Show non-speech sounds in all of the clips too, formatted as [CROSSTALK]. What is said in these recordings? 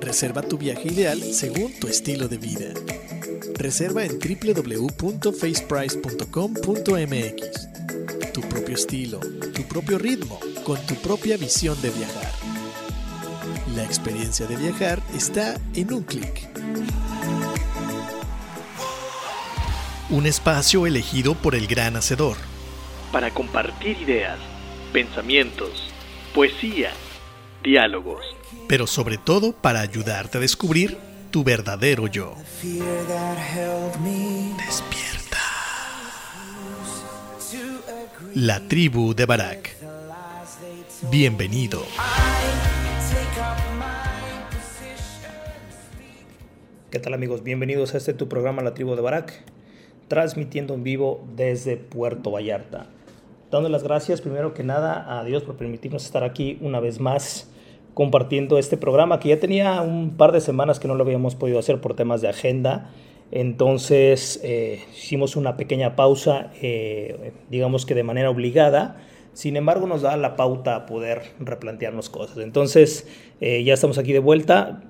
Reserva tu viaje ideal según tu estilo de vida. Reserva en www.faceprice.com.mx. Tu propio estilo, tu propio ritmo, con tu propia visión de viajar. La experiencia de viajar está en un clic. Un espacio elegido por el gran hacedor. Para compartir ideas, pensamientos, poesía, diálogos pero sobre todo para ayudarte a descubrir tu verdadero yo. Despierta. La tribu de Barak. Bienvenido. ¿Qué tal amigos? Bienvenidos a este tu programa La tribu de Barak, transmitiendo en vivo desde Puerto Vallarta. Dando las gracias primero que nada a Dios por permitirnos estar aquí una vez más compartiendo este programa que ya tenía un par de semanas que no lo habíamos podido hacer por temas de agenda. Entonces eh, hicimos una pequeña pausa, eh, digamos que de manera obligada. Sin embargo, nos da la pauta a poder replantearnos cosas. Entonces, eh, ya estamos aquí de vuelta.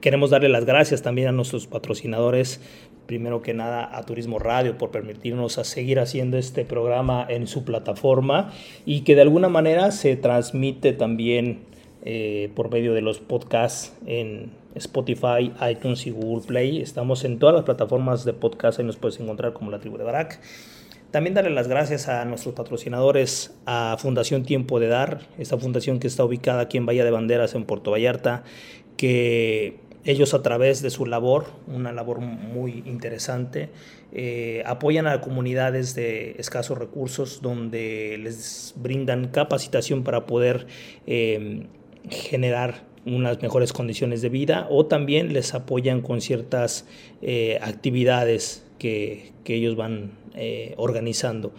queremos darle las gracias también a nuestros patrocinadores. Primero que nada a Turismo Radio por permitirnos a seguir haciendo este programa en su plataforma y que de alguna manera se transmite también eh, por medio de los podcasts en Spotify, iTunes y Google Play. Estamos en todas las plataformas de podcast, ahí nos puedes encontrar como la tribu de Barak. También darle las gracias a nuestros patrocinadores, a Fundación Tiempo de Dar, esta fundación que está ubicada aquí en Bahía de Banderas, en Puerto Vallarta, que ellos a través de su labor, una labor muy interesante, eh, apoyan a comunidades de escasos recursos donde les brindan capacitación para poder eh, generar unas mejores condiciones de vida o también les apoyan con ciertas eh, actividades que, ellos van eh, organizando.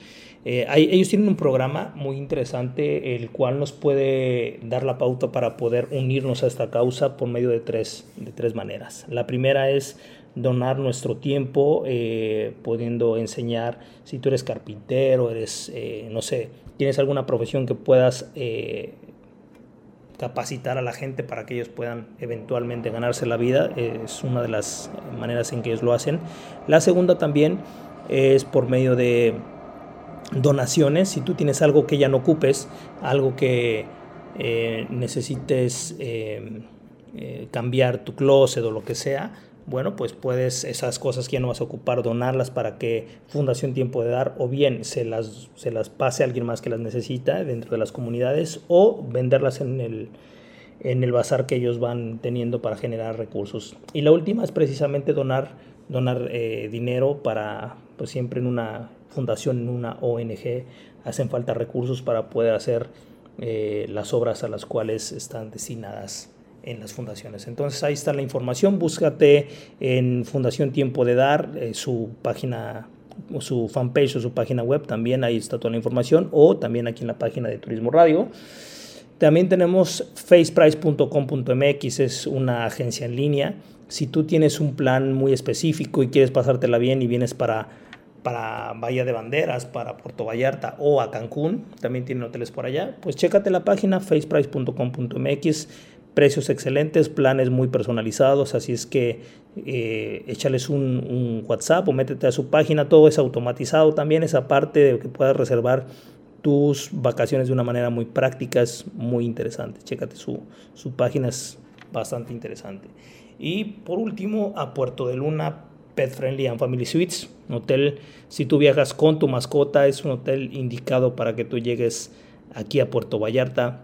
Eh, ellos tienen un programa muy interesante el cual nos puede dar la pauta para poder unirnos a esta causa por medio de tres, de tres maneras. La primera es donar nuestro tiempo, pudiendo enseñar si tú eres carpintero, eres, no sé, tienes alguna profesión que puedas capacitar a la gente para que ellos puedan eventualmente ganarse la vida. Es una de las maneras en que ellos lo hacen. La segunda también es por medio de donaciones. Si tú tienes algo que ya no ocupes, algo que eh, necesites eh, eh, cambiar tu closet o lo que sea, bueno, pues puedes esas cosas que ya no vas a ocupar, donarlas para que Fundación Tiempo de Dar o bien se las, se las pase a alguien más que las necesita dentro de las comunidades o venderlas en el, en el bazar que ellos van teniendo para generar recursos. Y la última es precisamente donar, donar eh, dinero para, pues siempre en una fundación, en una ONG, hacen falta recursos para poder hacer eh, las obras a las cuales están destinadas en las fundaciones. Entonces ahí está la información, búscate en Fundación Tiempo de Dar, eh, su página su fanpage o su página web, también ahí está toda la información, o también aquí en la página de Turismo Radio. También tenemos faceprice.com.mx, es una agencia en línea. Si tú tienes un plan muy específico y quieres pasártela bien y vienes para, para Bahía de Banderas, para Puerto Vallarta o a Cancún, también tienen hoteles por allá, pues chécate la página faceprice.com.mx precios excelentes, planes muy personalizados, así es que eh, échales un, WhatsApp o métete a su página, todo es automatizado también, esa parte de que puedas reservar tus vacaciones de una manera muy práctica es muy interesante, chécate su, su página, es bastante interesante. Y por último, a Puerto de Luna, Pet Friendly and Family Suites, un hotel, si tú viajas con tu mascota, es un hotel indicado para que tú llegues aquí a Puerto Vallarta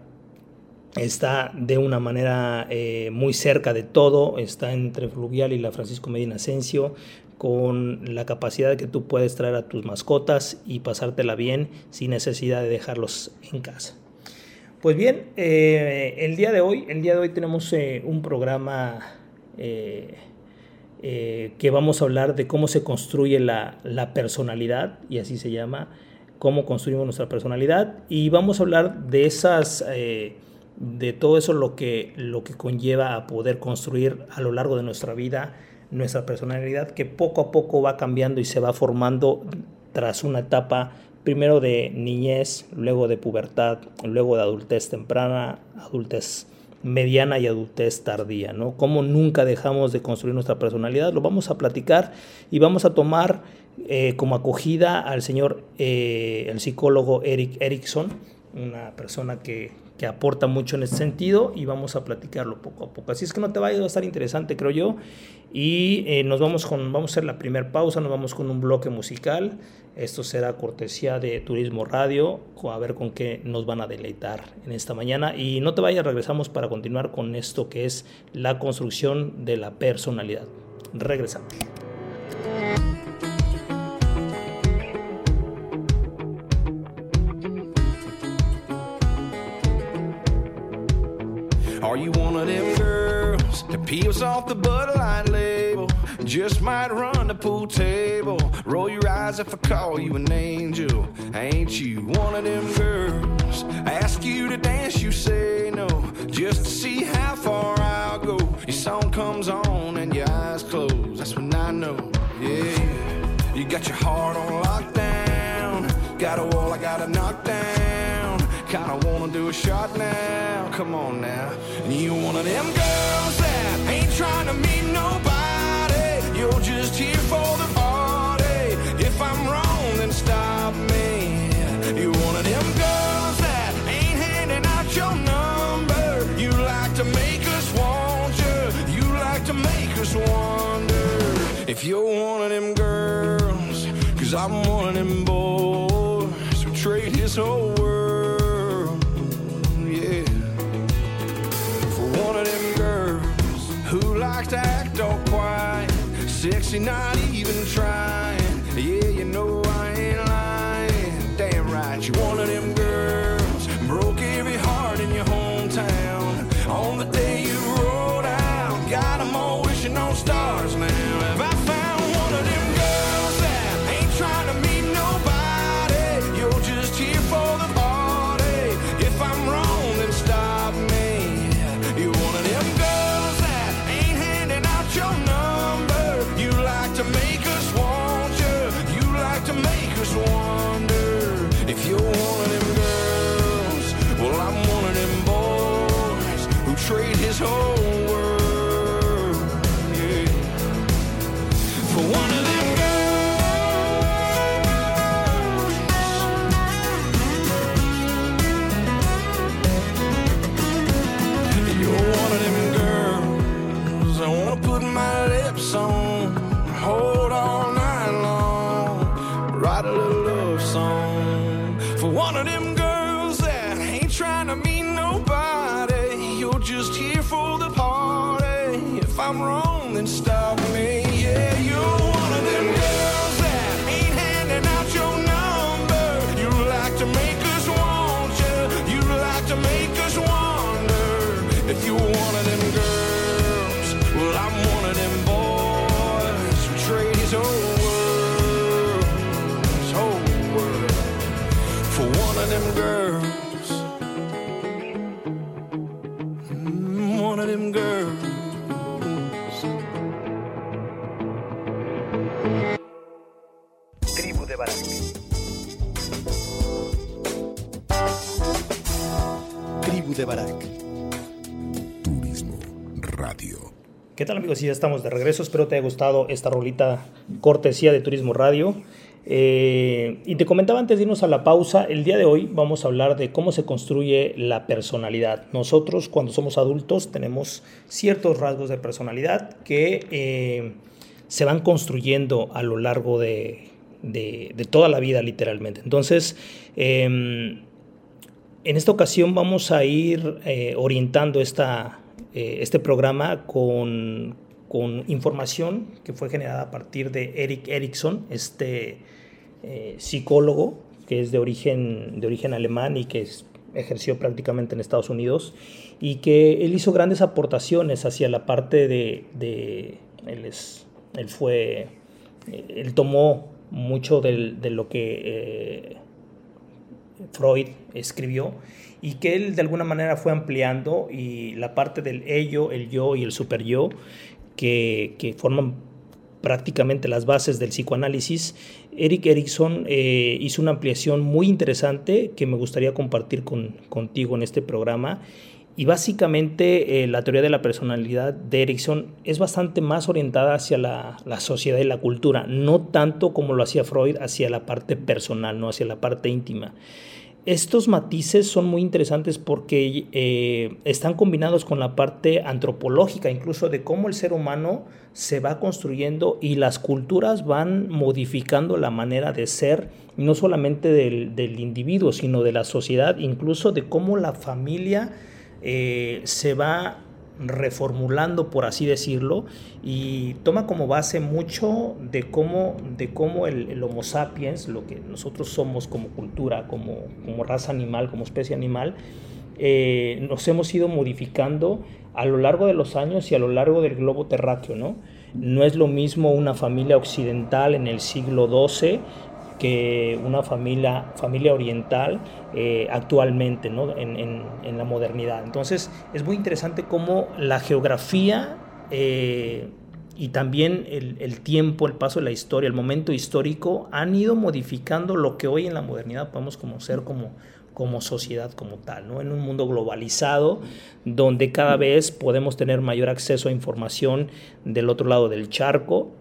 está de una manera eh, muy cerca de todo, está entre Fluvial y la Francisco Medina Asensio, con la capacidad que tú puedes traer a tus mascotas y pasártela bien sin necesidad de dejarlos en casa. Pues bien, eh, el día de hoy, el día de hoy tenemos eh, un programa que vamos a hablar de cómo se construye la, la, personalidad, y así se llama, cómo construimos nuestra personalidad, y vamos a hablar de esas, de todo eso lo que, lo que conlleva a poder construir a lo largo de nuestra vida nuestra personalidad, que poco a poco va cambiando y se va formando tras una etapa primero de niñez, luego de pubertad, luego de adultez temprana, adultez mediana y adultez tardía, ¿no? Cómo nunca dejamos de construir nuestra personalidad, lo vamos a platicar y vamos a tomar eh, como acogida al señor, eh, el psicólogo Eric Erickson, una persona que, que aporta mucho en ese sentido y vamos a platicarlo poco a poco. Así es que no te vayas a estar interesante, creo yo. Y eh, nos vamos con, vamos a hacer la primera pausa, nos vamos con un bloque musical. Esto será cortesía de Turismo Radio, a ver con qué nos van a deleitar en esta mañana. Y no te vayas, regresamos para continuar con esto que es la construcción de la personalidad. Regresamos. Are you one of them girls that peels off the Bud Light label? Just might run the pool table. Roll your eyes if I call you an angel. Ain't you one of them girls? Ask you to dance, you say no. Just to see how far I'll go. Your song comes on and your eyes close. That's when I know, yeah. You got your heart on lockdown. Got a wall I gotta knock down. Kinda wanna do a shot now. Come on now. One of them girls that ain't trying to meet nobody. You're just here for the party. If I'm wrong, then stop me. You're one of them girls that ain't handing out your number. You like to make us want you. You like to make us wonder if you're one of them girls. Cause I'm one of them boys who trade his whole she not even try. his home. ¿Qué tal amigos? Sí, ya estamos de regreso. Espero te haya gustado esta rolita cortesía de Turismo Radio. Eh, y te comentaba antes de irnos a la pausa, el día de hoy vamos a hablar de cómo se construye la personalidad. Nosotros cuando somos adultos tenemos ciertos rasgos de personalidad que eh, se van construyendo a lo largo de, toda la vida literalmente. Entonces, eh, en esta ocasión vamos a ir eh, orientando esta, eh, este programa con, con, información que fue generada a partir de Eric Erickson, este eh, psicólogo que es de origen, de origen alemán y que ejerció prácticamente en Estados Unidos y que él hizo grandes aportaciones hacia la parte de, de él, es, él fue, él tomó mucho de, de lo que eh, Freud escribió y que él de alguna manera fue ampliando y la parte del ello, el yo y el super yo que, que forman prácticamente las bases del psicoanálisis, Eric Erickson eh, hizo una ampliación muy interesante que me gustaría compartir con, contigo en este programa. Y básicamente eh, la teoría de la personalidad de Erickson es bastante más orientada hacia la, la, sociedad y la cultura, no tanto como lo hacía Freud hacia la parte personal, no hacia la parte íntima. Estos matices son muy interesantes porque eh, están combinados con la parte antropológica, incluso de cómo el ser humano se va construyendo y las culturas van modificando la manera de ser, no solamente del, del individuo, sino de la sociedad, incluso de cómo la familia eh, se va reformulando, por así decirlo, y toma como base mucho de cómo, de cómo el, Homo sapiens, lo que nosotros somos como cultura, como, como raza animal, como especie animal, eh, nos hemos ido modificando a lo largo de los años y a lo largo del globo terráqueo, ¿no? No es lo mismo una familia occidental en el siglo XII una familia, familia oriental eh, actualmente ¿no? en, en, en, la modernidad. Entonces es muy interesante cómo la geografía eh, y también el, el, tiempo, el paso de la historia, el momento histórico han ido modificando lo que hoy en la modernidad podemos conocer como, como sociedad como tal, ¿no? en un mundo globalizado donde cada vez podemos tener mayor acceso a información del otro lado del charco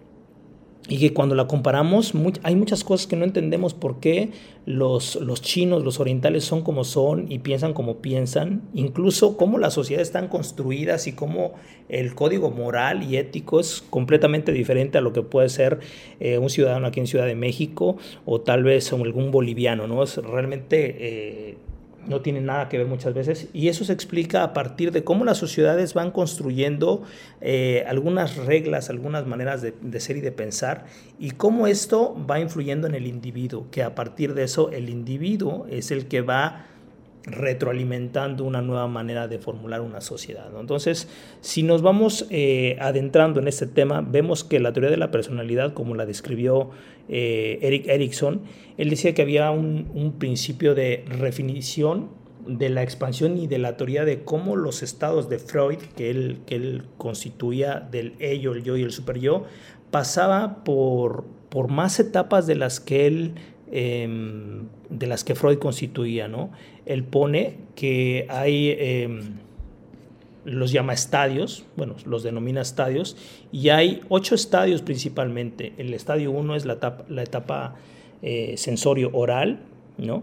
y que cuando la comparamos hay muchas cosas que no entendemos por qué los, los chinos, los orientales son como son y piensan como piensan, incluso cómo las sociedades están construidas y cómo el código moral y ético es completamente diferente a lo que puede ser eh, un ciudadano aquí en Ciudad de México o tal vez algún boliviano, ¿no? Es realmente... Eh, no tiene nada que ver muchas veces. Y eso se explica a partir de cómo las sociedades van construyendo eh, algunas reglas, algunas maneras de, de, ser y de pensar y cómo esto va influyendo en el individuo, que a partir de eso el individuo es el que va retroalimentando una nueva manera de formular una sociedad. Entonces, si nos vamos eh, adentrando en este tema, vemos que la teoría de la personalidad, como la describió eh, Eric Erickson, él decía que había un, un, principio de definición de la expansión y de la teoría de cómo los estados de Freud, que él, que él constituía del ello, el yo y el super yo, pasaba por, por más etapas de las que él eh, de las que Freud constituía, ¿no? Él pone que hay, eh, los llama estadios, bueno, los denomina estadios, y hay ocho estadios principalmente. El estadio 1 es la etapa, la etapa eh, sensorio oral, ¿no?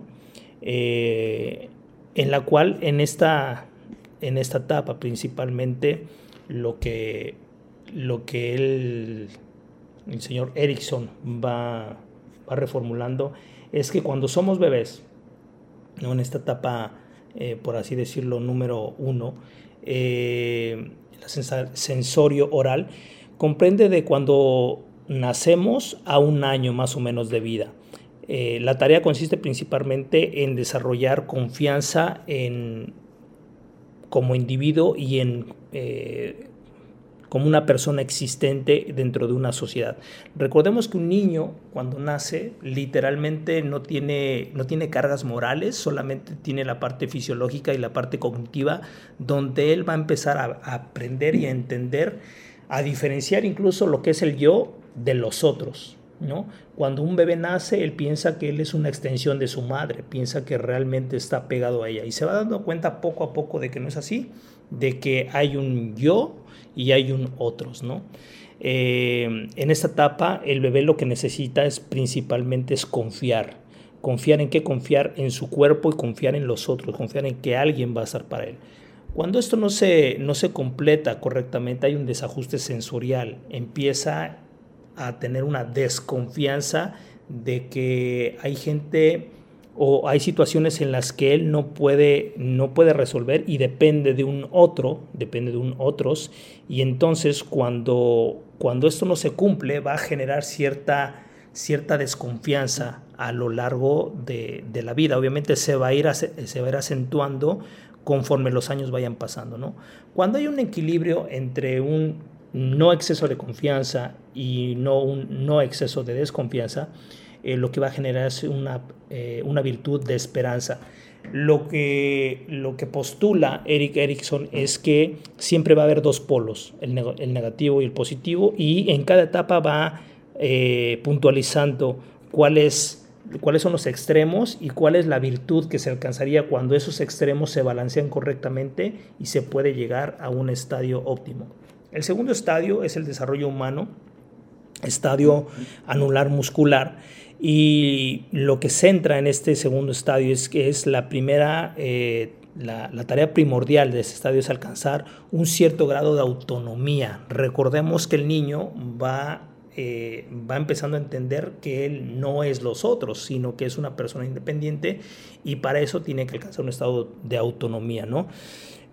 Eh, en la cual en esta, en esta etapa principalmente lo que, lo que él, el señor Erickson va va reformulando, es que cuando somos bebés, ¿no? en esta etapa, eh, por así decirlo, número uno, eh, el sensorio oral, comprende de cuando nacemos a un año más o menos de vida. Eh, la tarea consiste principalmente en desarrollar confianza en, como individuo y en como una persona existente dentro de una sociedad. Recordemos que un niño cuando nace literalmente no tiene, no tiene cargas morales, solamente tiene la parte fisiológica y la parte cognitiva donde él va a empezar a, aprender y a entender, a diferenciar incluso lo que es el yo de los otros. ¿No? Cuando un bebé nace, él piensa que él es una extensión de su madre, piensa que realmente está pegado a ella y se va dando cuenta poco a poco de que no es así, de que hay un yo y hay un otros, ¿no? Eh, en esta etapa el bebé lo que necesita es principalmente es confiar. Confiar en qué? Confiar en su cuerpo y confiar en los otros, confiar en que alguien va a estar para él. Cuando esto no se, no se completa correctamente, hay un desajuste sensorial, empieza a tener una desconfianza de que hay gente o hay situaciones en las que él no puede, no puede resolver y depende de un otro, depende de un otros, y entonces cuando, cuando esto no se cumple va a generar cierta, cierta desconfianza a lo largo de, la vida. Obviamente se va, a ir, se va a ir acentuando conforme los años vayan pasando. ¿no? Cuando hay un equilibrio entre un no exceso de confianza y no un no exceso de desconfianza, eh, lo que va a generar una, eh, una virtud de esperanza. Lo que, lo que postula Eric Erickson es que siempre va a haber dos polos, el, el negativo y el positivo, y en cada etapa va eh, puntualizando cuáles cuáles son los extremos y cuál es la virtud que se alcanzaría cuando esos extremos se balancean correctamente y se puede llegar a un estadio óptimo. El segundo estadio es el desarrollo humano, estadio anular muscular, y lo que centra en este segundo estadio es que es la primera, eh, la, tarea primordial de este estadio es alcanzar un cierto grado de autonomía. Recordemos que el niño va, eh, va empezando a entender que él no es los otros, sino que es una persona independiente y para eso tiene que alcanzar un estado de autonomía, ¿no?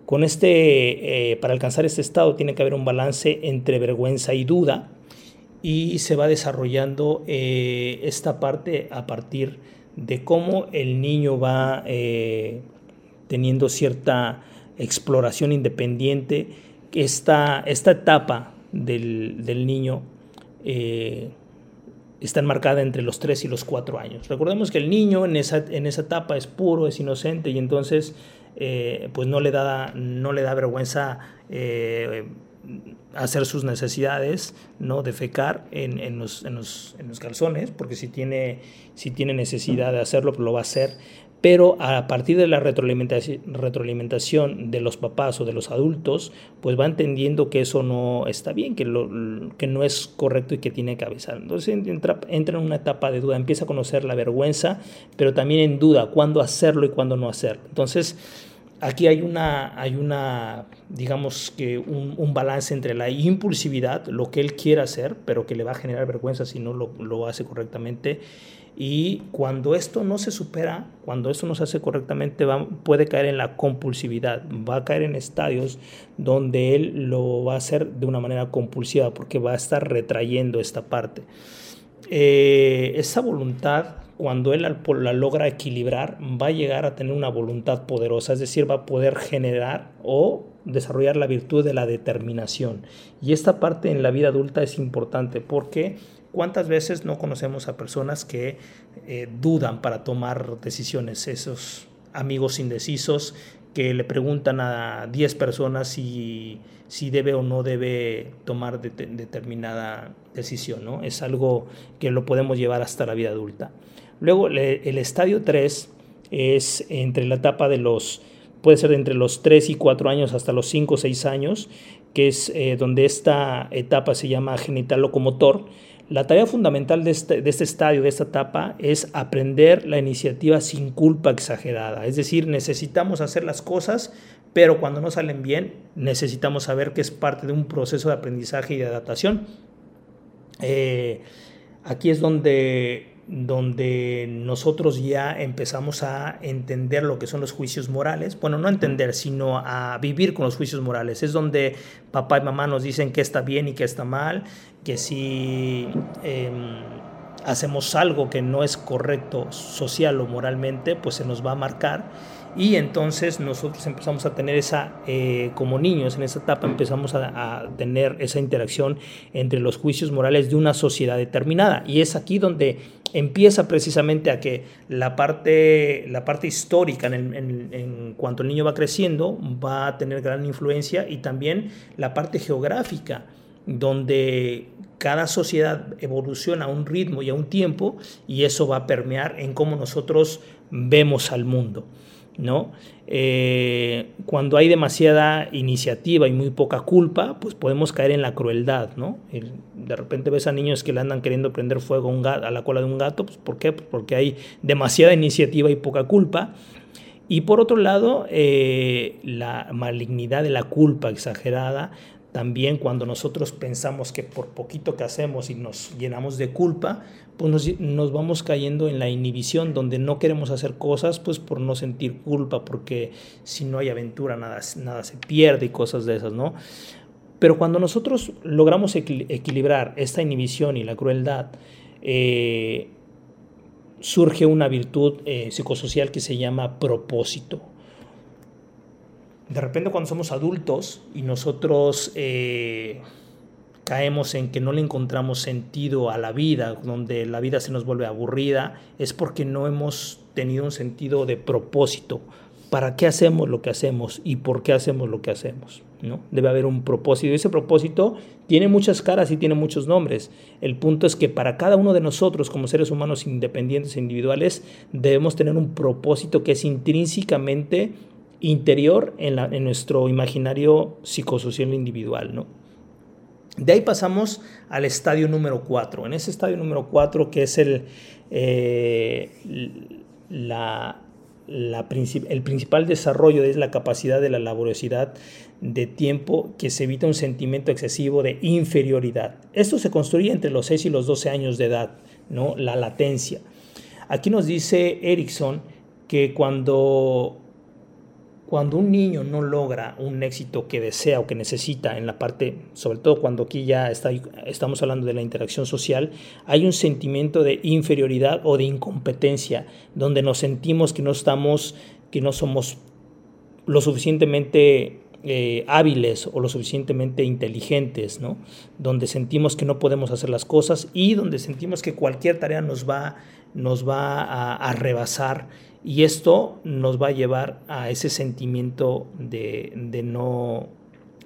Con este, eh, para alcanzar este estado tiene que haber un balance entre vergüenza y duda y se va desarrollando eh, esta parte a partir de cómo el niño va eh, teniendo cierta exploración independiente. Esta, esta etapa del, del niño está enmarcada entre los 3 y los 4 años. Recordemos que el niño en esa, en esa etapa es puro, es inocente y entonces eh, pues no le da, no le da vergüenza eh, hacer sus necesidades, ¿no? Defecar en, en, los, en, los, en, los, calzones, porque si tiene, si tiene necesidad de hacerlo, pues lo va a hacer. Pero a partir de la retroalimentación, retroalimentación de los papás o de los adultos, pues va entendiendo que eso no está bien, que, lo, que no es correcto y que tiene que avisar. Entonces entra, entra en una etapa de duda, empieza a conocer la vergüenza, pero también en duda cuándo hacerlo y cuándo no hacerlo. Entonces, aquí hay una, hay una digamos que un, balance entre la impulsividad, lo que él quiere hacer, pero que le va a generar vergüenza si no lo, lo, hace correctamente. Y cuando esto no se supera, cuando esto no se hace correctamente, va, puede caer en la compulsividad, va a caer en estadios donde él lo va a hacer de una manera compulsiva, porque va a estar retrayendo esta parte. Eh, esa voluntad cuando él la logra equilibrar, va a llegar a tener una voluntad poderosa, es decir, va a poder generar o desarrollar la virtud de la determinación. Y esta parte en la vida adulta es importante porque cuántas veces no conocemos a personas que eh, dudan para tomar decisiones, esos amigos indecisos que le preguntan a 10 personas si, si debe o no debe tomar determinada decisión. ¿no? Es algo que lo podemos llevar hasta la vida adulta. Luego el estadio 3 es entre la etapa de los, puede ser entre los 3 y 4 años hasta los 5 o 6 años, que es eh, donde esta etapa se llama genital locomotor. La tarea fundamental de este, de este estadio, de esta etapa, es aprender la iniciativa sin culpa exagerada. Es decir, necesitamos hacer las cosas, pero cuando no salen bien, necesitamos saber que es parte de un proceso de aprendizaje y de adaptación. Eh, aquí es donde donde nosotros ya empezamos a entender lo que son los juicios morales, bueno, no entender, sino a vivir con los juicios morales. Es donde papá y mamá nos dicen qué está bien y qué está mal, que si em, hacemos algo que no es correcto social o moralmente, pues se nos va a marcar y entonces nosotros empezamos a tener esa, eh, como niños en esa etapa, empezamos a, tener esa interacción entre los juicios morales de una sociedad determinada. Y es aquí donde empieza precisamente a que la parte, la parte histórica en, en, cuanto el niño va creciendo va a tener gran influencia y también la parte geográfica donde cada sociedad evoluciona a un ritmo y a un tiempo y eso va a permear en cómo nosotros vemos al mundo. ¿No? Eh, cuando hay demasiada iniciativa y muy poca culpa, pues podemos caer en la crueldad, ¿no? de repente ves a niños que le andan queriendo prender fuego a, la cola de un gato, pues ¿por qué? Pues porque hay demasiada iniciativa y poca culpa. Y por otro lado, eh, la malignidad de la culpa exagerada también cuando nosotros pensamos que por poquito que hacemos y nos llenamos de culpa, pues nos, vamos cayendo en la inhibición, donde no queremos hacer cosas pues por no sentir culpa, porque si no hay aventura nada, nada se pierde y cosas de esas, ¿no? Pero cuando nosotros logramos equilibrar esta inhibición y la crueldad, eh, surge una virtud eh, psicosocial que se llama propósito. De repente cuando somos adultos y nosotros eh, caemos en que no le encontramos sentido a la vida, donde la vida se nos vuelve aburrida, es porque no hemos tenido un sentido de propósito. ¿Para qué hacemos lo que hacemos y por qué hacemos lo que hacemos? ¿no? Debe haber un propósito. Y ese propósito tiene muchas caras y tiene muchos nombres. El punto es que para cada uno de nosotros, como seres humanos independientes e individuales, debemos tener un propósito que es intrínsecamente interior en, nuestro imaginario psicosocial individual. ¿no? De ahí pasamos al estadio número 4. En ese estadio número 4, que es el, eh, la, el principal desarrollo, es la capacidad de la laboriosidad de tiempo que se evita un sentimiento excesivo de inferioridad. Esto se construye entre los 6 y los 12 años de edad, ¿no? la latencia. Aquí nos dice Erickson que cuando cuando un niño no logra un éxito que desea o que necesita en la parte, sobre todo cuando aquí ya estamos hablando de la interacción social, hay un sentimiento de inferioridad o de incompetencia, donde nos sentimos que no estamos, que no somos lo suficientemente eh, hábiles o lo suficientemente inteligentes, ¿no? donde sentimos que no podemos hacer las cosas y donde sentimos que cualquier tarea nos va, nos va a, rebasar y esto nos va a llevar a ese sentimiento de, no,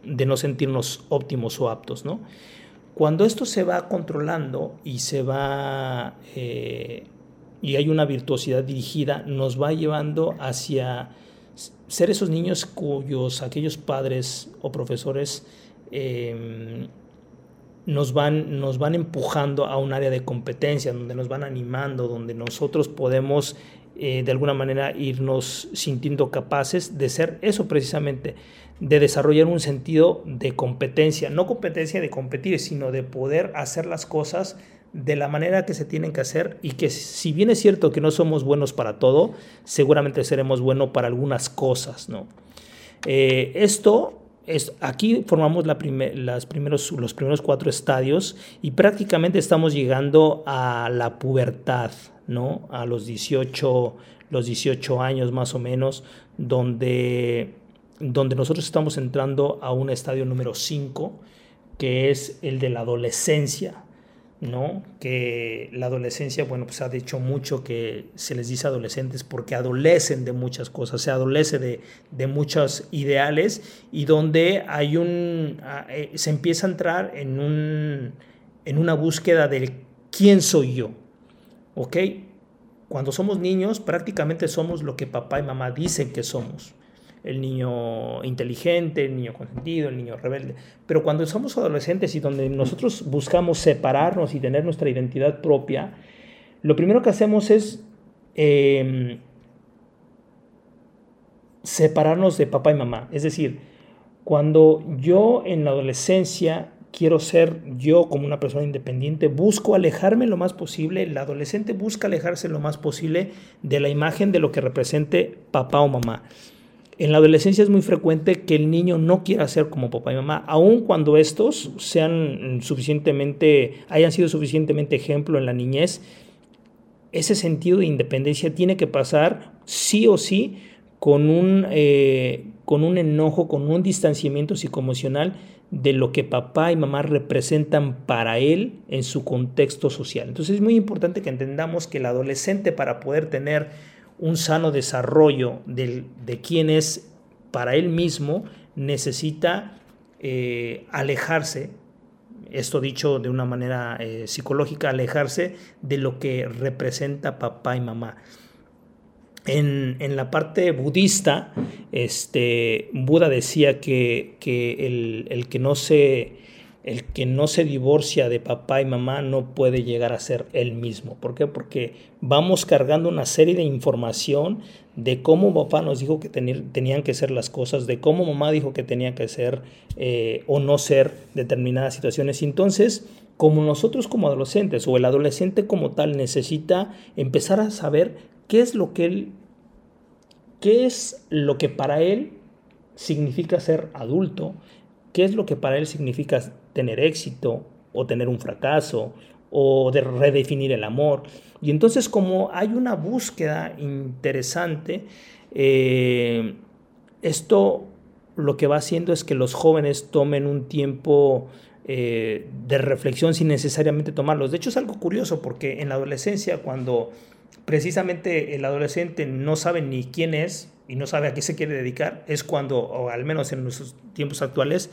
de no sentirnos óptimos o aptos. ¿no? Cuando esto se va controlando y se va eh, y hay una virtuosidad dirigida, nos va llevando hacia ser esos niños cuyos aquellos padres o profesores em, nos, van, nos van empujando a un área de competencia, donde nos van animando, donde nosotros podemos eh, de alguna manera irnos sintiendo capaces de ser eso precisamente, de desarrollar un sentido de competencia, no competencia de competir, sino de poder hacer las cosas de la manera que se tienen que hacer y que si bien es cierto que no somos buenos para todo, seguramente seremos buenos para algunas cosas, ¿no? Eh, esto es, aquí formamos la las primeros, los primeros cuatro estadios y prácticamente estamos llegando a la pubertad, ¿no? A los 18, los 18 años más o menos, donde, donde nosotros estamos entrando a un estadio número 5, que es el de la adolescencia, ¿no? Que la adolescencia, bueno, pues ha dicho mucho que se les dice adolescentes porque adolecen de muchas cosas, se adolece de, de muchos ideales y donde hay un, ah, eh, se empieza a entrar en, un, en una búsqueda de quién soy yo, ¿Ok? Cuando somos niños prácticamente somos lo que papá y mamá dicen que somos. El niño inteligente, el niño consentido, el niño rebelde. Pero cuando somos adolescentes y donde nosotros buscamos separarnos y tener nuestra identidad propia, lo primero que hacemos es em, separarnos de papá y mamá. Es decir, cuando yo en la adolescencia quiero ser yo como una persona independiente, busco alejarme lo más posible, el adolescente busca alejarse lo más posible de la imagen de lo que represente papá o mamá. En la adolescencia es muy frecuente que el niño no quiera ser como papá y mamá, aun cuando estos sean suficientemente, hayan sido suficientemente ejemplo en la niñez, ese sentido de independencia tiene que pasar sí o sí con un, eh, con un enojo, con un distanciamiento psicoemocional de lo que papá y mamá representan para él en su contexto social. Entonces es muy importante que entendamos que el adolescente para poder tener un sano desarrollo de, de quién es para él mismo necesita eh, alejarse, esto dicho de una manera eh, psicológica, alejarse de lo que representa papá y mamá. En, la parte budista, este, Buda decía que, el, que no se, el que no se divorcia de papá y mamá no puede llegar a ser él mismo. ¿Por qué? Porque vamos cargando una serie de información de cómo papá nos dijo que tenían que ser las cosas, de cómo mamá dijo que tenía que ser eh, o no ser determinadas situaciones. Entonces, como nosotros como adolescentes o el adolescente como tal necesita empezar a saber qué es lo que él, qué es lo que para él significa ser adulto, qué es lo que para él significa tener éxito o tener un fracaso o de redefinir el amor. Y entonces como hay una búsqueda interesante, eh, esto lo que va haciendo es que los jóvenes tomen un tiempo eh, de reflexión sin necesariamente tomarlos. De hecho es algo curioso porque en la adolescencia cuando precisamente el adolescente no sabe ni quién es y no sabe a qué se quiere dedicar, es cuando, o al menos en nuestros tiempos actuales,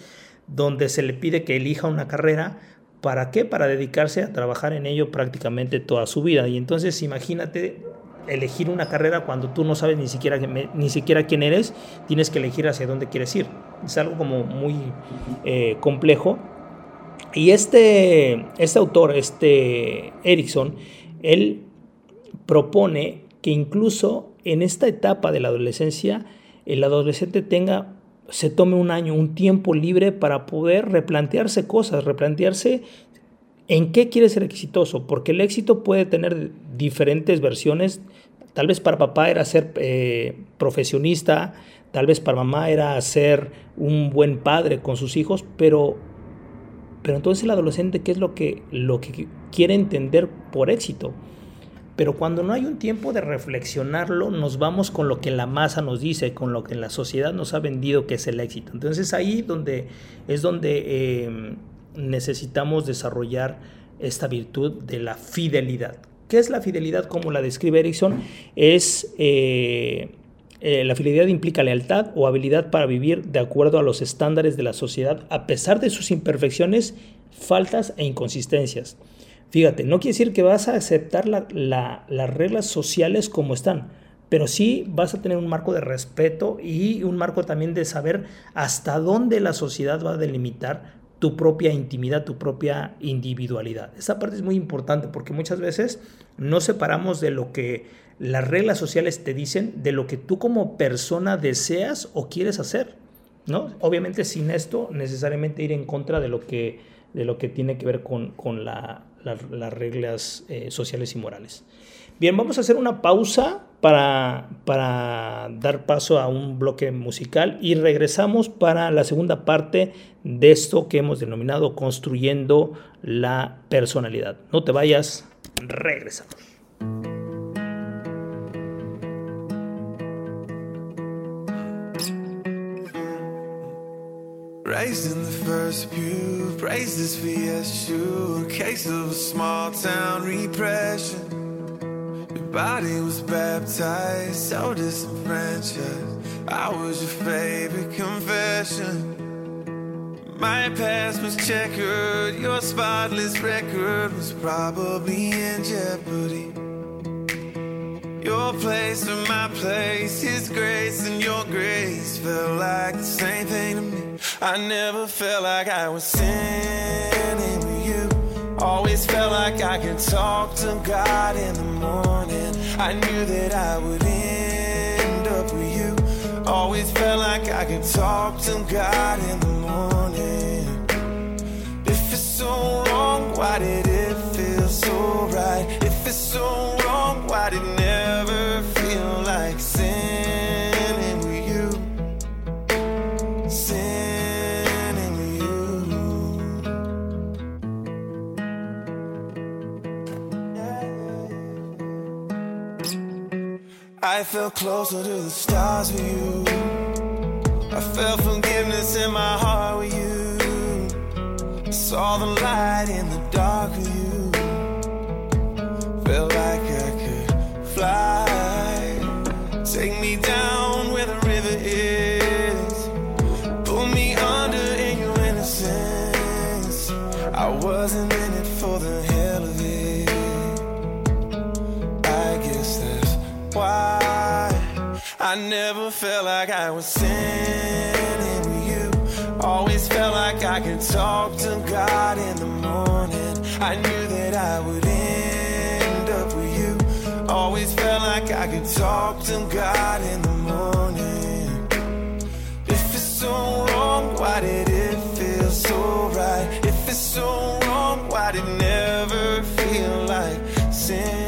donde se le pide que elija una carrera ¿Para qué? Para dedicarse a trabajar en ello prácticamente toda su vida. Y entonces imagínate elegir una carrera cuando tú no sabes ni siquiera, ni siquiera quién eres, tienes que elegir hacia dónde quieres ir. Es algo como muy eh, complejo. Y este, este autor, este Erickson, él propone que incluso en esta etapa de la adolescencia, el adolescente tenga se tome un año, un tiempo libre para poder replantearse cosas, replantearse en qué quiere ser exitoso, porque el éxito puede tener diferentes versiones. Tal vez para papá era ser eh, profesionista, tal vez para mamá era ser un buen padre con sus hijos, pero, pero entonces el adolescente, ¿qué es lo que, lo que quiere entender por éxito? Pero cuando no hay un tiempo de reflexionarlo, nos vamos con lo que la masa nos dice, con lo que la sociedad nos ha vendido que es el éxito. Entonces ahí donde, es donde em, necesitamos desarrollar esta virtud de la fidelidad. ¿Qué es la fidelidad como la describe Erickson? Es eh, eh, la fidelidad implica lealtad o habilidad para vivir de acuerdo a los estándares de la sociedad a pesar de sus imperfecciones, faltas e inconsistencias. Fíjate, no quiere decir que vas a aceptar las reglas sociales como están, pero sí vas a tener un marco de respeto y un marco también de saber hasta dónde la sociedad va a delimitar tu propia intimidad, tu propia individualidad. Esa parte es muy importante porque muchas veces no separamos de lo que las reglas sociales te dicen de lo que tú como persona deseas o quieres hacer. ¿no? Obviamente sin esto necesariamente ir en contra de lo que, de lo que tiene que ver con, con la, las reglas eh, sociales y morales. Bien, vamos a hacer una pausa para, para dar paso a un bloque musical y regresamos para la segunda parte de esto que hemos denominado construyendo la personalidad. No te vayas, regresamos. Raised in the first pew, praises for Yeshua, a case of a small town repression. Your body was baptized, so disenfranchised. I was your favorite confession. My past was checkered, your spotless record was probably in jeopardy. Your place and my place, His grace and your grace felt like the same thing to me. I never felt like I was sinning with you. Always felt like I could talk to God in the morning. I knew that I would end up with you. Always felt like I could talk to God in the morning. If it's so wrong, why did it feel so right? If it's so wrong, why did it I felt closer to the stars with you. I felt forgiveness in my heart with you. I saw the light in the dark with you. Felt like I could fly. Take me felt like I was sinning with you. Always felt like I could talk to God in the morning. I knew that I would end up with you. Always felt like I could talk to God in the morning. If it's so wrong, why did it feel so right? If it's so wrong, why did it never feel like sin?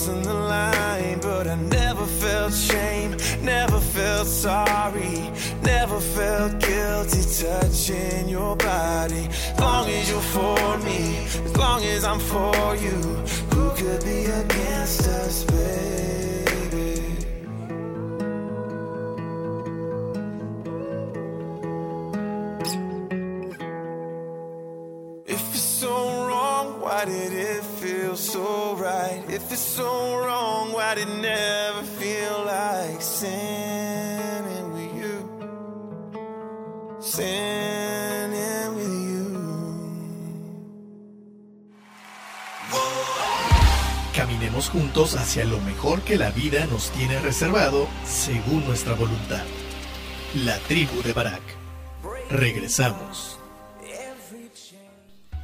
Crossing the line, but I never felt shame, never felt sorry, never felt guilty touching your body. As long as you're for me, as long as I'm for you, who could be against us, baby? If it's so wrong, why did it feel so so wrong. Caminemos juntos hacia lo mejor que la vida nos tiene reservado según nuestra voluntad. La tribu de Barak. Regresamos.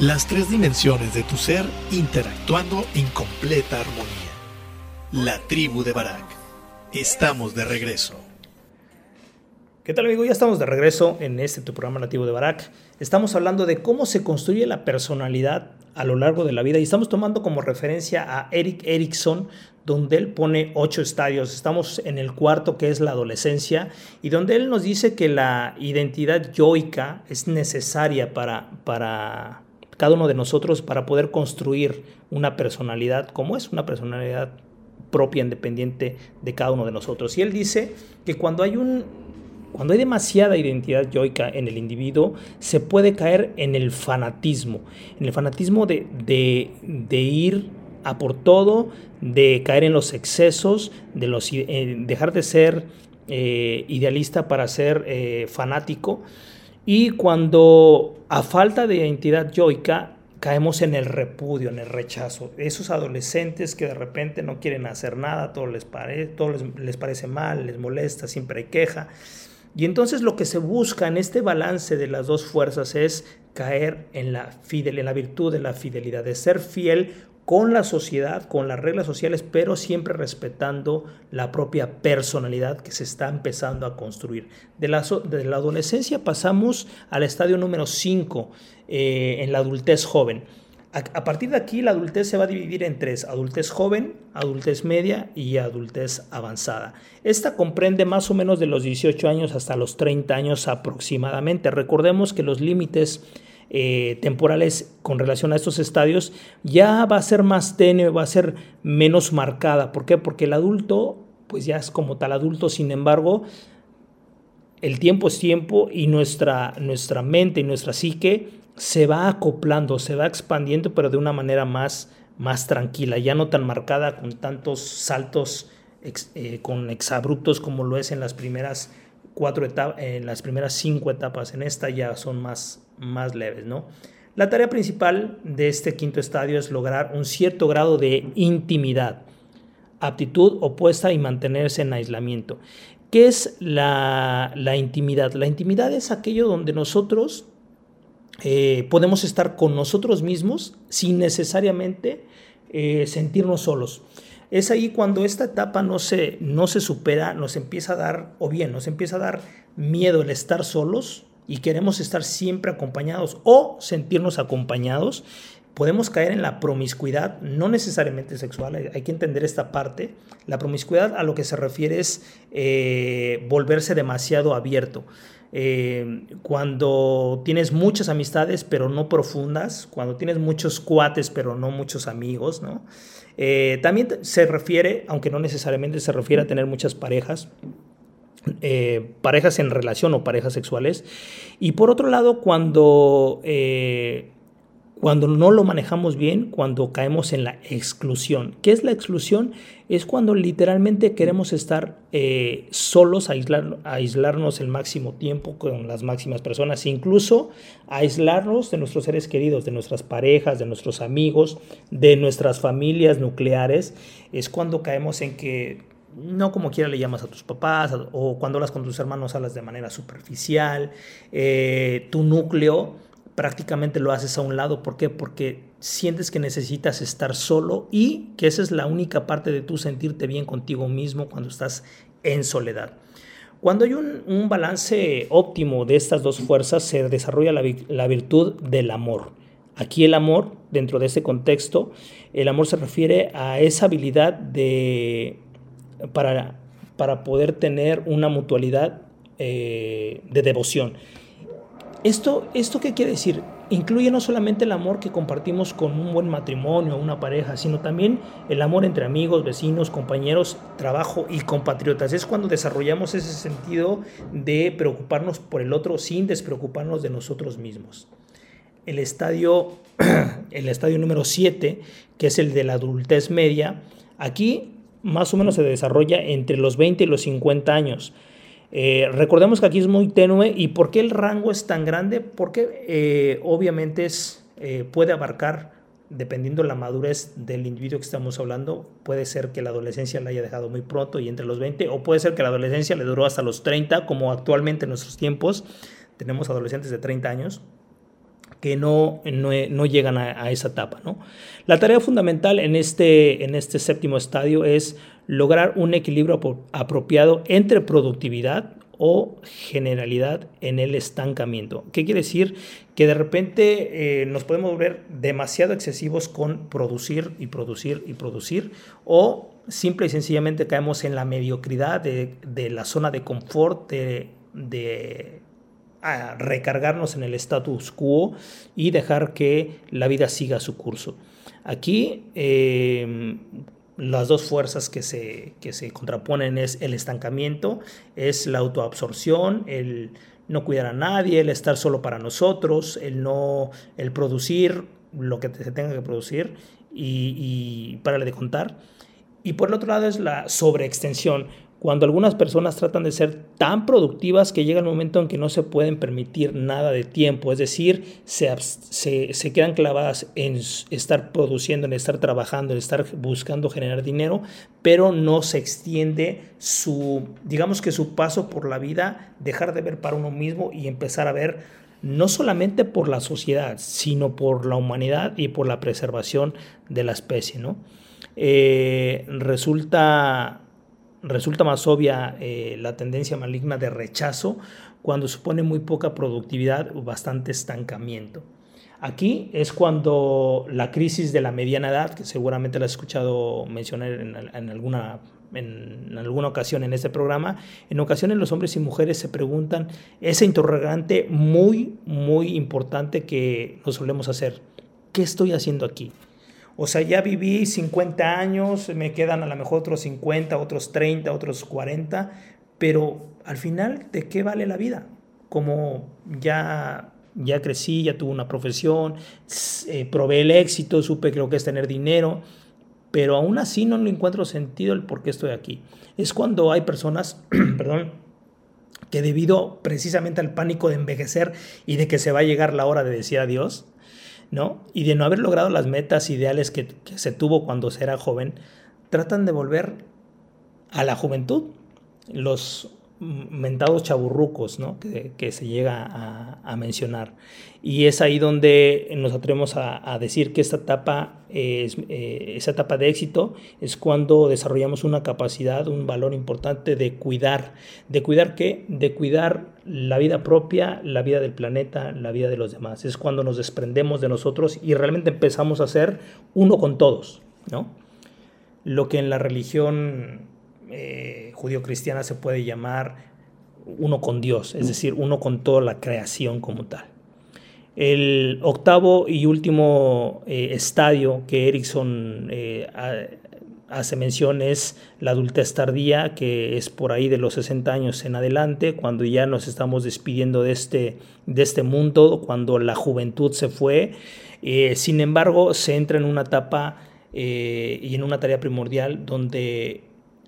Las tres dimensiones de tu ser interactuando en completa armonía. La tribu de Barak. Estamos de regreso. ¿Qué tal amigo? Ya estamos de regreso en este tu programa nativo de Barak. Estamos hablando de cómo se construye la personalidad a lo largo de la vida y estamos tomando como referencia a Eric Erickson, donde él pone ocho estadios. Estamos en el cuarto que es la adolescencia y donde él nos dice que la identidad yoica es necesaria para, para cada uno de nosotros para poder construir una personalidad como es una personalidad propia, independiente de cada uno de nosotros. Y él dice que cuando hay un cuando hay demasiada identidad yoica en el individuo, se puede caer en el fanatismo, en el fanatismo de, de, ir a por todo, de caer en los excesos, de los, eh, dejar de ser eh, idealista para ser eh, fanático. Y cuando a falta de identidad yoica caemos en el repudio, en el rechazo. Esos adolescentes que de repente no quieren hacer nada, todo les, pare, todo les, les parece mal, les molesta, siempre hay queja. Y entonces lo que se busca en este balance de las dos fuerzas es caer en la, fidel, en la virtud de la fidelidad, de ser fiel con la sociedad, con las reglas sociales, pero siempre respetando la propia personalidad que se está empezando a construir. De la, adolescencia pasamos al estadio número 5, eh, en la adultez joven. A, partir de aquí la adultez se va a dividir en tres, adultez joven, adultez media y adultez avanzada. Esta comprende más o menos de los 18 años hasta los 30 años aproximadamente. Recordemos que los límites eh, temporales con relación a estos estadios ya va a ser más tenue, va a ser menos marcada. ¿Por qué? Porque el adulto, pues ya es como tal adulto, sin embargo, el tiempo es tiempo y nuestra, nuestra mente y nuestra psique se va acoplando, se va expandiendo, pero de una manera más, más tranquila, ya no tan marcada con tantos saltos eh, con exabruptos como lo es en las primeras cuatro etapas, en las primeras cinco etapas. En esta ya son más, más leves, ¿no? La tarea principal de este quinto estadio es lograr un cierto grado de intimidad, aptitud opuesta y mantenerse en aislamiento. ¿Qué es la, la intimidad? La intimidad es aquello donde nosotros eh, podemos estar con nosotros mismos sin necesariamente eh, sentirnos solos. Es ahí cuando esta etapa no se, no se supera, nos empieza a dar, o bien nos empieza a dar miedo el estar solos y queremos estar siempre acompañados o sentirnos acompañados podemos caer en la promiscuidad, no necesariamente sexual, hay, que entender esta parte. La promiscuidad a lo que se refiere es eh, volverse demasiado abierto. Eh, cuando tienes muchas amistades pero no profundas, cuando tienes muchos cuates pero no muchos amigos, ¿no? Eh, también se refiere, aunque no necesariamente se refiere a tener muchas parejas, parejas en relación o parejas sexuales. Y por otro lado, cuando cuando no lo manejamos bien, cuando caemos en la exclusión. ¿Qué es la exclusión? Es cuando literalmente queremos estar eh, solos, aislar, aislarnos el máximo tiempo con las máximas personas, incluso aislarnos de nuestros seres queridos, de nuestras parejas, de nuestros amigos, de nuestras familias nucleares. Es cuando caemos en que no como quiera le llamas a tus papás o cuando hablas con tus hermanos hablas de manera superficial, eh, tu núcleo prácticamente lo haces a un lado. ¿Por qué? Porque sientes que necesitas estar solo y que esa es la única parte de tu sentirte bien contigo mismo cuando estás en soledad. Cuando hay un, balance óptimo de estas dos fuerzas, se desarrolla la, virtud del amor. Aquí el amor, dentro de este contexto, el amor se refiere a esa habilidad de, para, para poder tener una mutualidad eh, de devoción. ¿Esto, ¿Esto qué quiere decir? Incluye no solamente el amor que compartimos con un buen matrimonio, una pareja, sino también el amor entre amigos, vecinos, compañeros, trabajo y compatriotas. Es cuando desarrollamos ese sentido de preocuparnos por el otro sin despreocuparnos de nosotros mismos. El estadio, [CLEARS THROAT] el estadio número 7, que es el de la adultez media, aquí más o menos se desarrolla entre los 20 y los 50 años. Eh, recordemos que aquí es muy tenue. Y ¿por qué el rango es tan grande? Porque eh, obviamente es, eh, puede abarcar, dependiendo de la madurez del individuo que estamos hablando, puede ser que la adolescencia la haya dejado muy pronto y entre los 20, o puede ser que la adolescencia le duró hasta los 30, como actualmente en nuestros tiempos. Tenemos adolescentes de 30 años que no, no, llegan a, esa etapa. ¿no? La tarea fundamental en este, en este séptimo estadio es lograr un equilibrio apropiado entre productividad o generalidad en el estancamiento. ¿Qué quiere decir? Que de repente eh, nos podemos volver demasiado excesivos con producir y producir y producir o simple y sencillamente caemos en la mediocridad de, la zona de confort, de, ah, recargarnos en el status quo y dejar que la vida siga su curso. Aquí eh, las dos fuerzas que se, que se contraponen es el estancamiento, es la autoabsorción, el no cuidar a nadie, el estar solo para nosotros, el no, el producir lo que se tenga que producir y, y para de contar. Y por el otro lado es la sobreextensión, cuando algunas personas tratan de ser tan productivas que llega el momento en que no se pueden permitir nada de tiempo, es decir, se, se, quedan clavadas en estar produciendo, en estar trabajando, en estar buscando generar dinero, pero no se extiende su, digamos que su paso por la vida, dejar de ver para uno mismo y empezar a ver no solamente por la sociedad, sino por la humanidad y por la preservación de la especie. ¿no? Eh, resulta resulta más obvia eh, la tendencia maligna de rechazo cuando supone muy poca productividad o bastante estancamiento. Aquí es cuando la crisis de la mediana edad, que seguramente la has escuchado mencionar en, alguna, en alguna ocasión en este programa, en ocasiones los hombres y mujeres se preguntan ese interrogante muy, muy importante que nos solemos hacer. ¿Qué estoy haciendo aquí? O sea, ya viví 50 años, me quedan a lo mejor otros 50, otros 30, otros 40, pero al final, ¿de qué vale la vida? Como ya, ya crecí, ya tuve una profesión, eh, probé el éxito, supe que que es tener dinero, pero aún así no le encuentro sentido el por qué estoy aquí. Es cuando hay personas, [CLEARS THROAT] perdón, que debido precisamente al pánico de envejecer y de que se va a llegar la hora de decir adiós, ¿no? Y de no haber logrado las metas ideales que, se tuvo cuando se era joven, tratan de volver a la juventud. Los, mentados chaburrucos, ¿no? que, se llega a, mencionar. Y es ahí donde nos atrevemos a, decir que esta etapa, es, eh, esa etapa de éxito es cuando desarrollamos una capacidad, un valor importante de cuidar. ¿De cuidar qué? De cuidar la vida propia, la vida del planeta, la vida de los demás. Es cuando nos desprendemos de nosotros y realmente empezamos a ser uno con todos, ¿no? Lo que en la religión eh, judío-cristiana se puede llamar uno con Dios, es decir, uno con toda la creación como tal. El octavo y último eh, estadio que Erickson eh, hace mención es la adultez tardía, que es por ahí de los 60 años en adelante, cuando ya nos estamos despidiendo de este, de este mundo, cuando la juventud se fue. sin embargo, se entra en una etapa y en una tarea primordial donde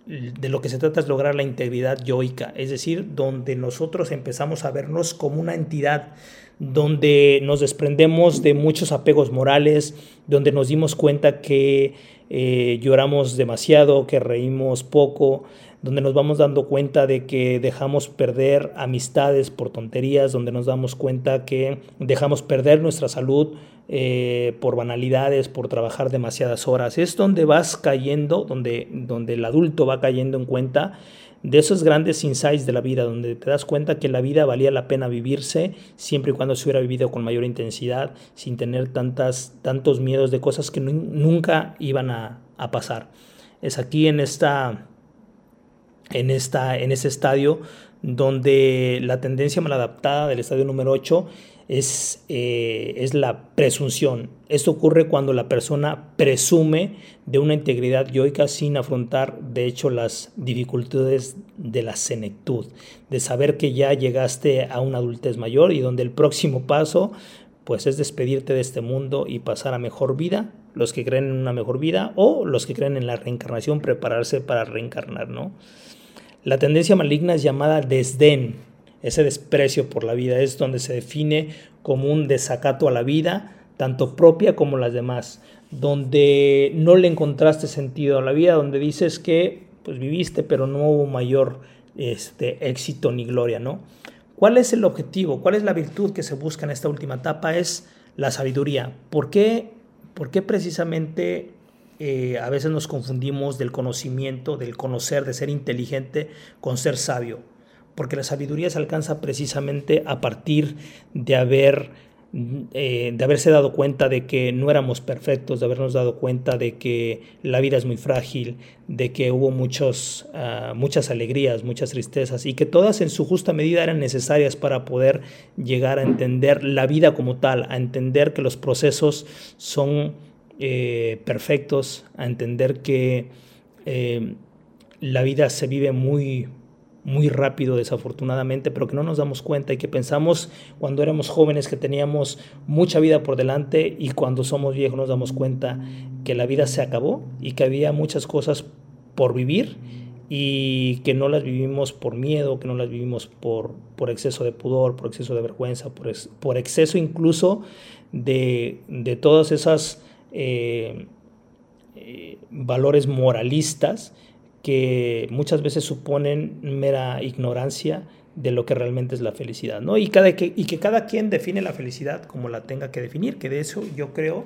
de lo que se trata es lograr la integridad yoica, es decir, donde nosotros empezamos a vernos como una entidad, donde nos desprendemos de muchos apegos morales, donde nos dimos cuenta que eh, lloramos demasiado, que reímos poco, donde nos vamos dando cuenta de que dejamos perder amistades por tonterías, donde nos damos cuenta que dejamos perder nuestra salud eh, por banalidades, por trabajar demasiadas horas. Es donde vas cayendo, donde, donde el adulto va cayendo en cuenta de esos grandes insights de la vida, donde te das cuenta que la vida valía la pena vivirse siempre y cuando se hubiera vivido con mayor intensidad, sin tener tantas, tantos miedos de cosas que nunca iban a, pasar. Es aquí en, esta, en, esta, en ese estadio donde la tendencia maladaptada del estadio número 8 es, eh, es la presunción. Esto ocurre cuando la persona presume de una integridad yoica sin afrontar, de hecho, las dificultades de la senectud, de saber que ya llegaste a una adultez mayor y donde el próximo paso pues es despedirte de este mundo y pasar a mejor vida, los que creen en una mejor vida o los que creen en la reencarnación, prepararse para reencarnar, ¿no? La tendencia maligna es llamada desdén, ese desprecio por la vida es donde se define como un desacato a la vida, tanto propia como las demás, donde no le encontraste sentido a la vida, donde dices que pues viviste pero no hubo mayor este, éxito ni gloria, ¿no? ¿Cuál es el objetivo? ¿Cuál es la virtud que se busca en esta última etapa? Es la sabiduría. ¿Por qué, por qué precisamente eh, a veces nos confundimos del conocimiento, del conocer, de ser inteligente con ser sabio? Porque la sabiduría se alcanza precisamente a partir de haber eh, de haberse dado cuenta de que no éramos perfectos, de habernos dado cuenta de que la vida es muy frágil, de que hubo muchos, ah, muchas alegrías, muchas tristezas y que todas en su justa medida eran necesarias para poder llegar a entender la vida como tal, a entender que los procesos son eh, perfectos, a entender que eh, la vida se vive muy, muy rápido desafortunadamente, pero que no nos damos cuenta y que pensamos cuando éramos jóvenes que teníamos mucha vida por delante y cuando somos viejos nos damos cuenta que la vida se acabó y que había muchas cosas por vivir y que no las vivimos por miedo, que no las vivimos por, por exceso de pudor, por exceso de vergüenza, por, por exceso incluso de, de todas esas eh, eh, valores moralistas que muchas veces suponen mera ignorancia de lo que realmente es la felicidad, ¿no? Y, cada, que, y que cada quien define la felicidad como la tenga que definir, que de eso yo creo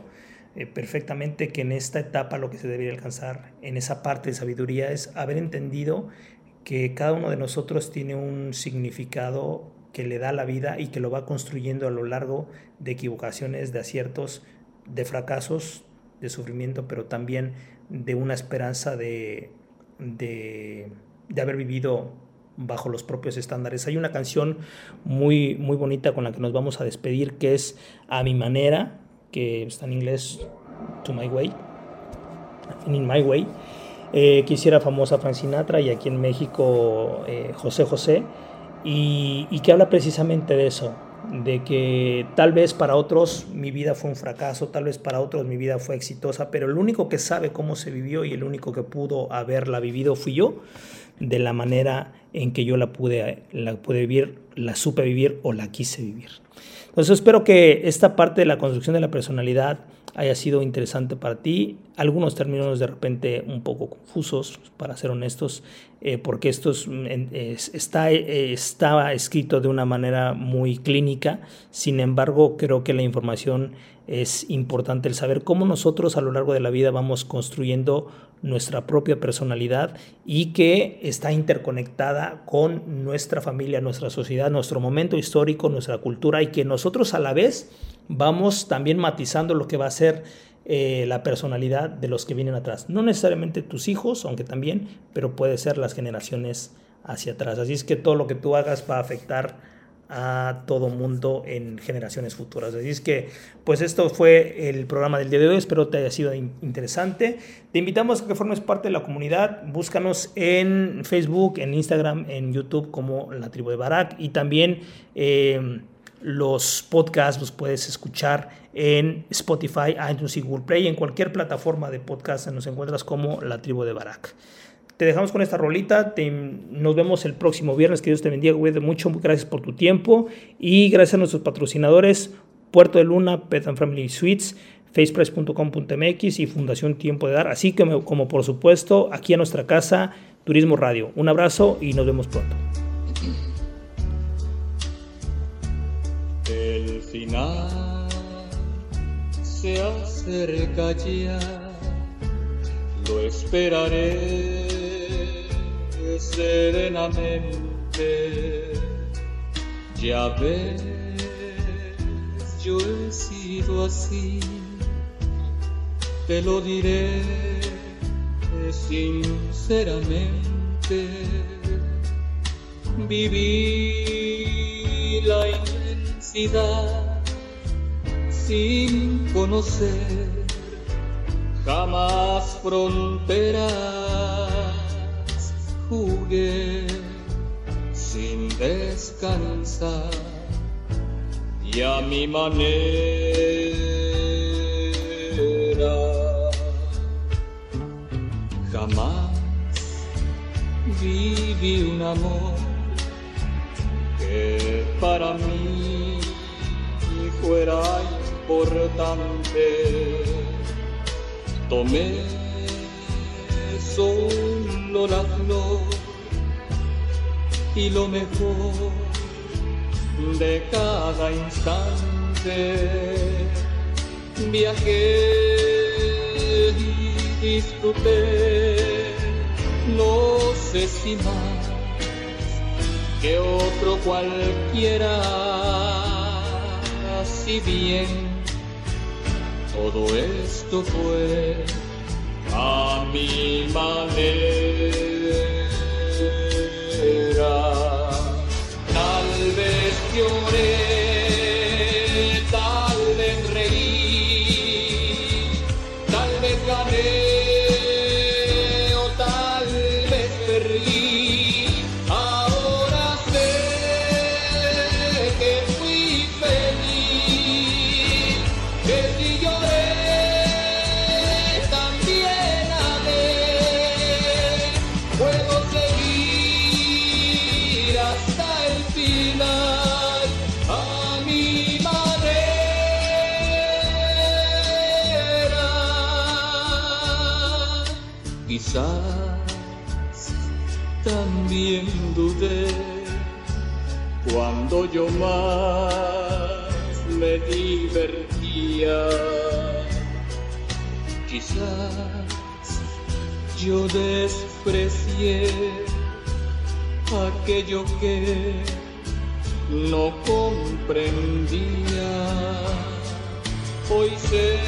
eh, perfectamente que en esta etapa lo que se debería alcanzar, en esa parte de sabiduría, es haber entendido que cada uno de nosotros tiene un significado que le da la vida y que lo va construyendo a lo largo de equivocaciones, de aciertos, de fracasos, de sufrimiento, pero también de una esperanza de, de, haber vivido bajo los propios estándares. Hay una canción muy, muy bonita con la que nos vamos a despedir que es A mi manera, que está en inglés To My Way, In My Way, eh, que hiciera famosa Frank Sinatra y aquí en México eh, José José, y, y que habla precisamente de eso, de que tal vez para otros mi vida fue un fracaso, tal vez para otros mi vida fue exitosa, pero el único que sabe cómo se vivió y el único que pudo haberla vivido fui yo, de la manera en que yo la pude, la pude vivir, la supe vivir o la quise vivir. Entonces espero que esta parte de la construcción de la personalidad haya sido interesante para ti. Algunos términos de repente un poco confusos, para ser honestos, eh, porque esto está, eh, estaba escrito de una manera muy clínica. Sin embargo, creo que la información es importante el saber cómo nosotros a lo largo de la vida vamos construyendo nuestra propia personalidad y que está interconectada con nuestra familia, nuestra sociedad, nuestro momento histórico, nuestra cultura y que nosotros a la vez vamos también matizando lo que va a ser eh, la personalidad de los que vienen atrás. No necesariamente tus hijos, aunque también, pero puede ser las generaciones hacia atrás. Así es que todo lo que tú hagas va a afectar a todo mundo en generaciones futuras. Así es que, pues esto fue el programa del día de hoy. Espero te haya sido interesante. Te invitamos a que formes parte de la comunidad. Búscanos en Facebook, en Instagram, en YouTube como La Tribu de Barak y también eh, los podcasts los puedes escuchar en Spotify, iTunes y Google Play. En cualquier plataforma de podcast nos encuentras como La Tribu de Barak. Te dejamos con esta rolita. nos vemos el próximo viernes. Que Dios te bendiga, güey. Gracias por tu tiempo. Y gracias a nuestros patrocinadores: Puerto de Luna, Pet and Family Suites, facepress.com.mx y Fundación Tiempo de Dar. Así que, como por supuesto, aquí a nuestra casa, Turismo Radio. Un abrazo y nos vemos pronto. El final se acerca ya, lo esperaré serenamente. Ya ves, yo he sido así, te lo diré sinceramente. Viví la sin conocer jamás fronteras. Jugué sin descansar y a mi manera jamás viví un amor que para mí fuera importante tomé solo la flor y lo mejor de cada instante. Viajé y disfruté, no sé si más que otro cualquiera, si bien todo esto fue a mi manera. Tal vez lloré. También dudé cuando yo más me divertía. Quizás yo desprecié aquello que no comprendía. Hoy sé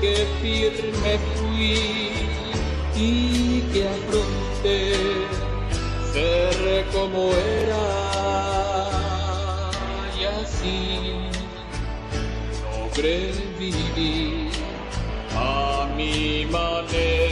que firme fui y que afronté ser como era y así logré vivir a mi manera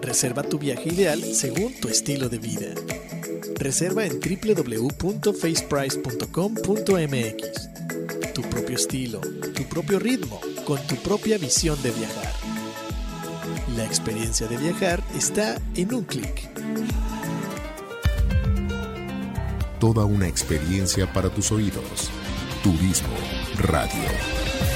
Reserva tu viaje ideal según tu estilo de vida. Reserva en www.faceprice.com.mx. Tu propio estilo, tu propio ritmo, con tu propia visión de viajar. La experiencia de viajar está en un clic. Toda una experiencia para tus oídos. Turismo Radio.